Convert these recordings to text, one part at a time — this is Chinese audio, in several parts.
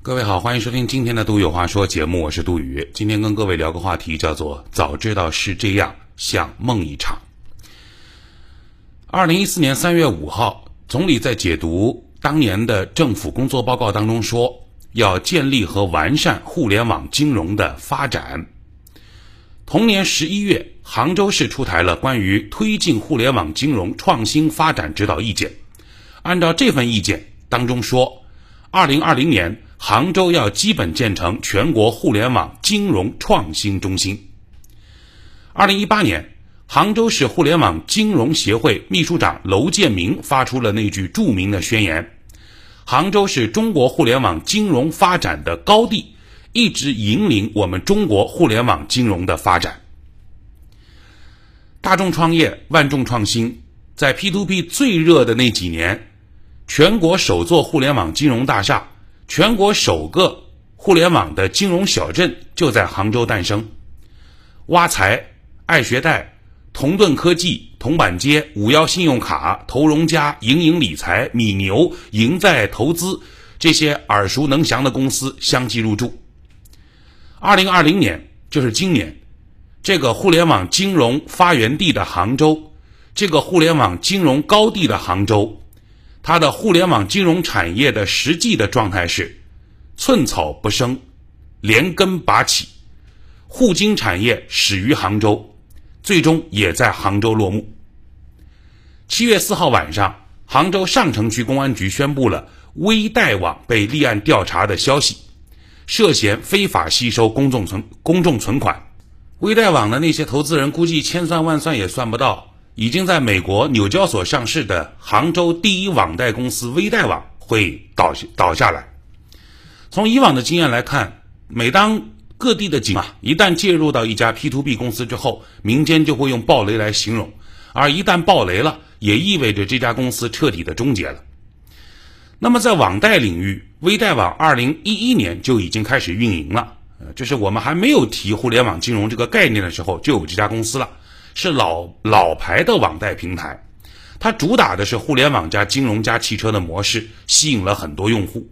各位好，欢迎收听今天的《杜宇有话说》节目，我是杜宇。今天跟各位聊个话题，叫做“早知道是这样，像梦一场”。二零一四年三月五号，总理在解读当年的政府工作报告当中说，要建立和完善互联网金融的发展。同年十一月，杭州市出台了关于推进互联网金融创新发展指导意见。按照这份意见当中说，二零二零年。杭州要基本建成全国互联网金融创新中心。二零一八年，杭州市互联网金融协会秘书长楼建明发出了那句著名的宣言：“杭州是中国互联网金融发展的高地，一直引领我们中国互联网金融的发展。”大众创业，万众创新，在 P to P 最热的那几年，全国首座互联网金融大厦。全国首个互联网的金融小镇就在杭州诞生，挖财、爱学贷、同盾科技、铜板街、五幺信用卡、投融家、盈盈理财、米牛、赢在投资这些耳熟能详的公司相继入驻。二零二零年，就是今年，这个互联网金融发源地的杭州，这个互联网金融高地的杭州。它的互联网金融产业的实际的状态是寸草不生，连根拔起。互金产业始于杭州，最终也在杭州落幕。七月四号晚上，杭州上城区公安局宣布了微贷网被立案调查的消息，涉嫌非法吸收公众存公众存款。微贷网的那些投资人估计千算万算也算不到。已经在美国纽交所上市的杭州第一网贷公司微贷网会倒倒下来。从以往的经验来看，每当各地的警啊一旦介入到一家 P to P 公司之后，民间就会用暴雷来形容，而一旦暴雷了，也意味着这家公司彻底的终结了。那么在网贷领域，微贷网二零一一年就已经开始运营了，就是我们还没有提互联网金融这个概念的时候，就有这家公司了。是老老牌的网贷平台，它主打的是互联网加金融加汽车的模式，吸引了很多用户。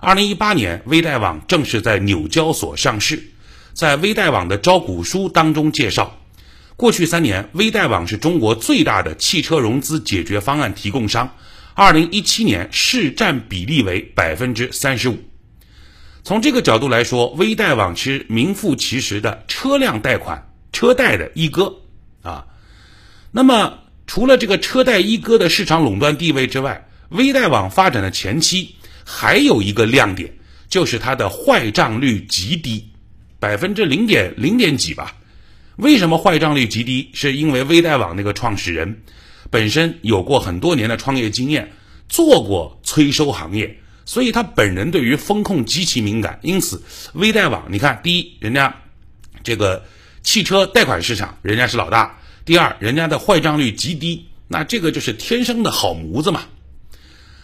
二零一八年，微贷网正式在纽交所上市。在微贷网的招股书当中介绍，过去三年，微贷网是中国最大的汽车融资解决方案提供商。二零一七年市占比例为百分之三十五。从这个角度来说，微贷网是名副其实的车辆贷款、车贷的一哥。啊，那么除了这个车贷一哥的市场垄断地位之外，微贷网发展的前期还有一个亮点，就是它的坏账率极低，百分之零点零点几吧。为什么坏账率极低？是因为微贷网那个创始人本身有过很多年的创业经验，做过催收行业，所以他本人对于风控极其敏感。因此，微贷网你看，第一，人家这个。汽车贷款市场，人家是老大。第二，人家的坏账率极低，那这个就是天生的好模子嘛。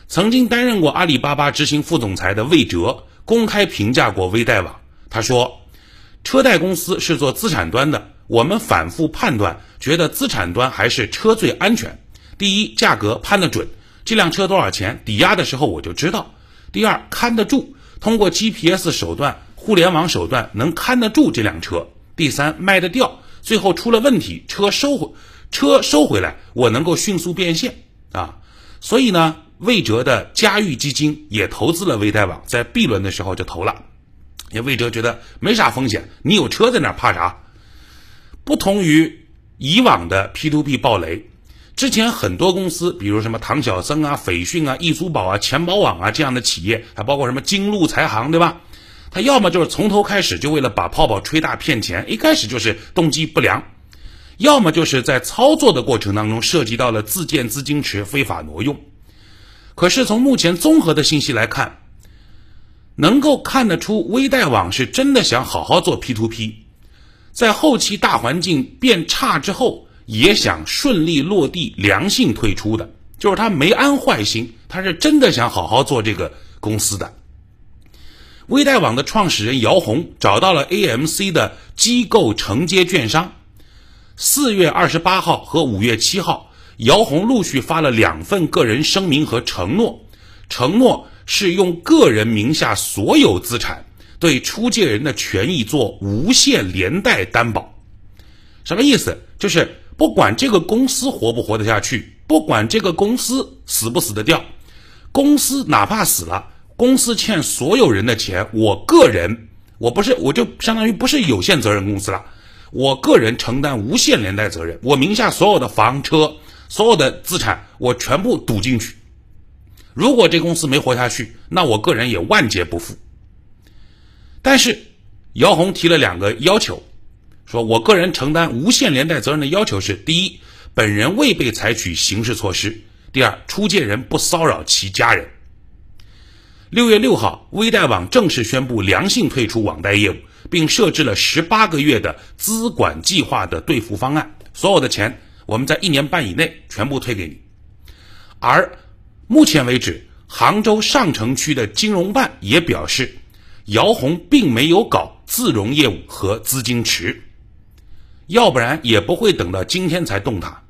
曾经担任过阿里巴巴执行副总裁的魏哲公开评价过微贷网，他说：“车贷公司是做资产端的，我们反复判断，觉得资产端还是车最安全。第一，价格判得准，这辆车多少钱，抵押的时候我就知道；第二，看得住，通过 GPS 手段、互联网手段能看得住这辆车。”第三，卖得掉，最后出了问题，车收回，车收回来，我能够迅速变现啊！所以呢，魏哲的嘉裕基金也投资了微贷网，在 B 轮的时候就投了，因为魏哲觉得没啥风险，你有车在那怕啥？不同于以往的 P to P 暴雷，之前很多公司，比如什么唐小僧啊、斐讯啊、易租宝啊、钱宝网啊这样的企业，还包括什么金鹿财行，对吧？他要么就是从头开始就为了把泡泡吹大骗钱，一开始就是动机不良；要么就是在操作的过程当中涉及到了自建资金池、非法挪用。可是从目前综合的信息来看，能够看得出微贷网是真的想好好做 P to P，在后期大环境变差之后，也想顺利落地、良性退出的，就是他没安坏心，他是真的想好好做这个公司的。微贷网的创始人姚红找到了 AMC 的机构承接券商。四月二十八号和五月七号，姚红陆续发了两份个人声明和承诺，承诺是用个人名下所有资产对出借人的权益做无限连带担保。什么意思？就是不管这个公司活不活得下去，不管这个公司死不死得掉，公司哪怕死了，公司欠所有人的钱，我个人我不是我就相当于不是有限责任公司了，我个人承担无限连带责任，我名下所有的房车、所有的资产，我全部赌进去。如果这公司没活下去，那我个人也万劫不复。但是姚红提了两个要求。说我个人承担无限连带责任的要求是：第一，本人未被采取刑事措施；第二，出借人不骚扰其家人。六月六号，微贷网正式宣布良性退出网贷业务，并设置了十八个月的资管计划的兑付方案，所有的钱我们在一年半以内全部退给你。而目前为止，杭州上城区的金融办也表示，姚红并没有搞自融业务和资金池。要不然也不会等到今天才动他。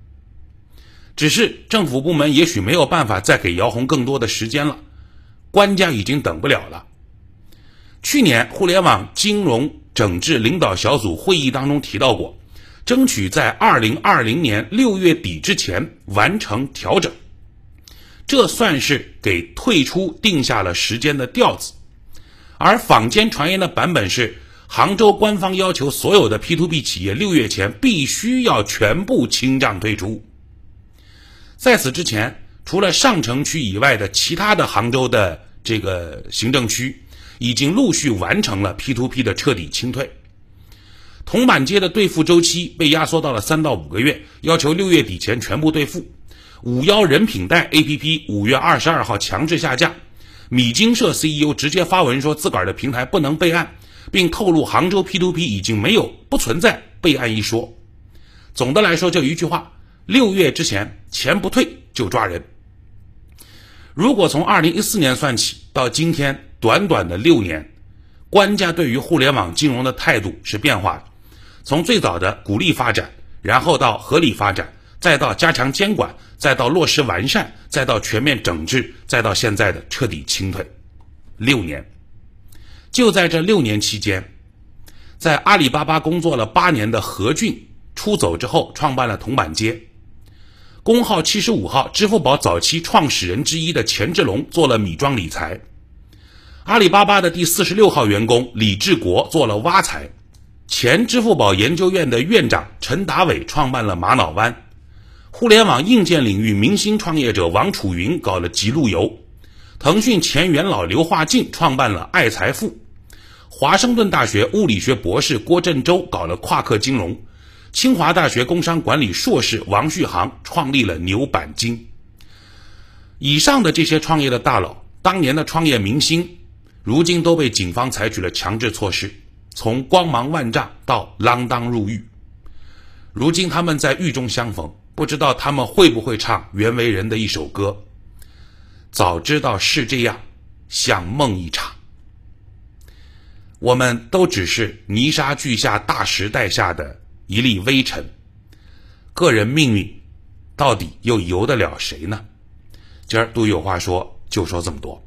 只是政府部门也许没有办法再给姚红更多的时间了，官家已经等不了了。去年互联网金融整治领导小组会议当中提到过，争取在二零二零年六月底之前完成调整，这算是给退出定下了时间的调子。而坊间传言的版本是。杭州官方要求所有的 P to P 企业六月前必须要全部清账退出。在此之前，除了上城区以外的其他的杭州的这个行政区，已经陆续完成了 P to P 的彻底清退。铜板街的兑付周期被压缩到了三到五个月，要求六月底前全部兑付。五幺人品贷 A P P 五月二十二号强制下架，米金社 C E O 直接发文说自个儿的平台不能备案。并透露，杭州 P2P 已经没有不存在备案一说。总的来说，就一句话：六月之前钱不退就抓人。如果从二零一四年算起到今天，短短的六年，官家对于互联网金融的态度是变化的。从最早的鼓励发展，然后到合理发展，再到加强监管，再到落实完善，再到全面整治，再到现在的彻底清退，六年。就在这六年期间，在阿里巴巴工作了八年的何俊出走之后，创办了铜板街。工号七十五号，支付宝早期创始人之一的钱志龙做了米庄理财。阿里巴巴的第四十六号员工李志国做了挖财。前支付宝研究院的院长陈达伟创办了玛瑙湾。互联网硬件领域明星创业者王楚云搞了极路由。腾讯前元老刘化进创办了爱财富。华盛顿大学物理学博士郭振洲搞了夸克金融，清华大学工商管理硕士王旭航创立了牛板金。以上的这些创业的大佬，当年的创业明星，如今都被警方采取了强制措施，从光芒万丈到锒铛入狱。如今他们在狱中相逢，不知道他们会不会唱袁惟仁的一首歌？早知道是这样，像梦一场。我们都只是泥沙俱下大时代下的一粒微尘，个人命运到底又由得了谁呢？今儿都有话说，就说这么多。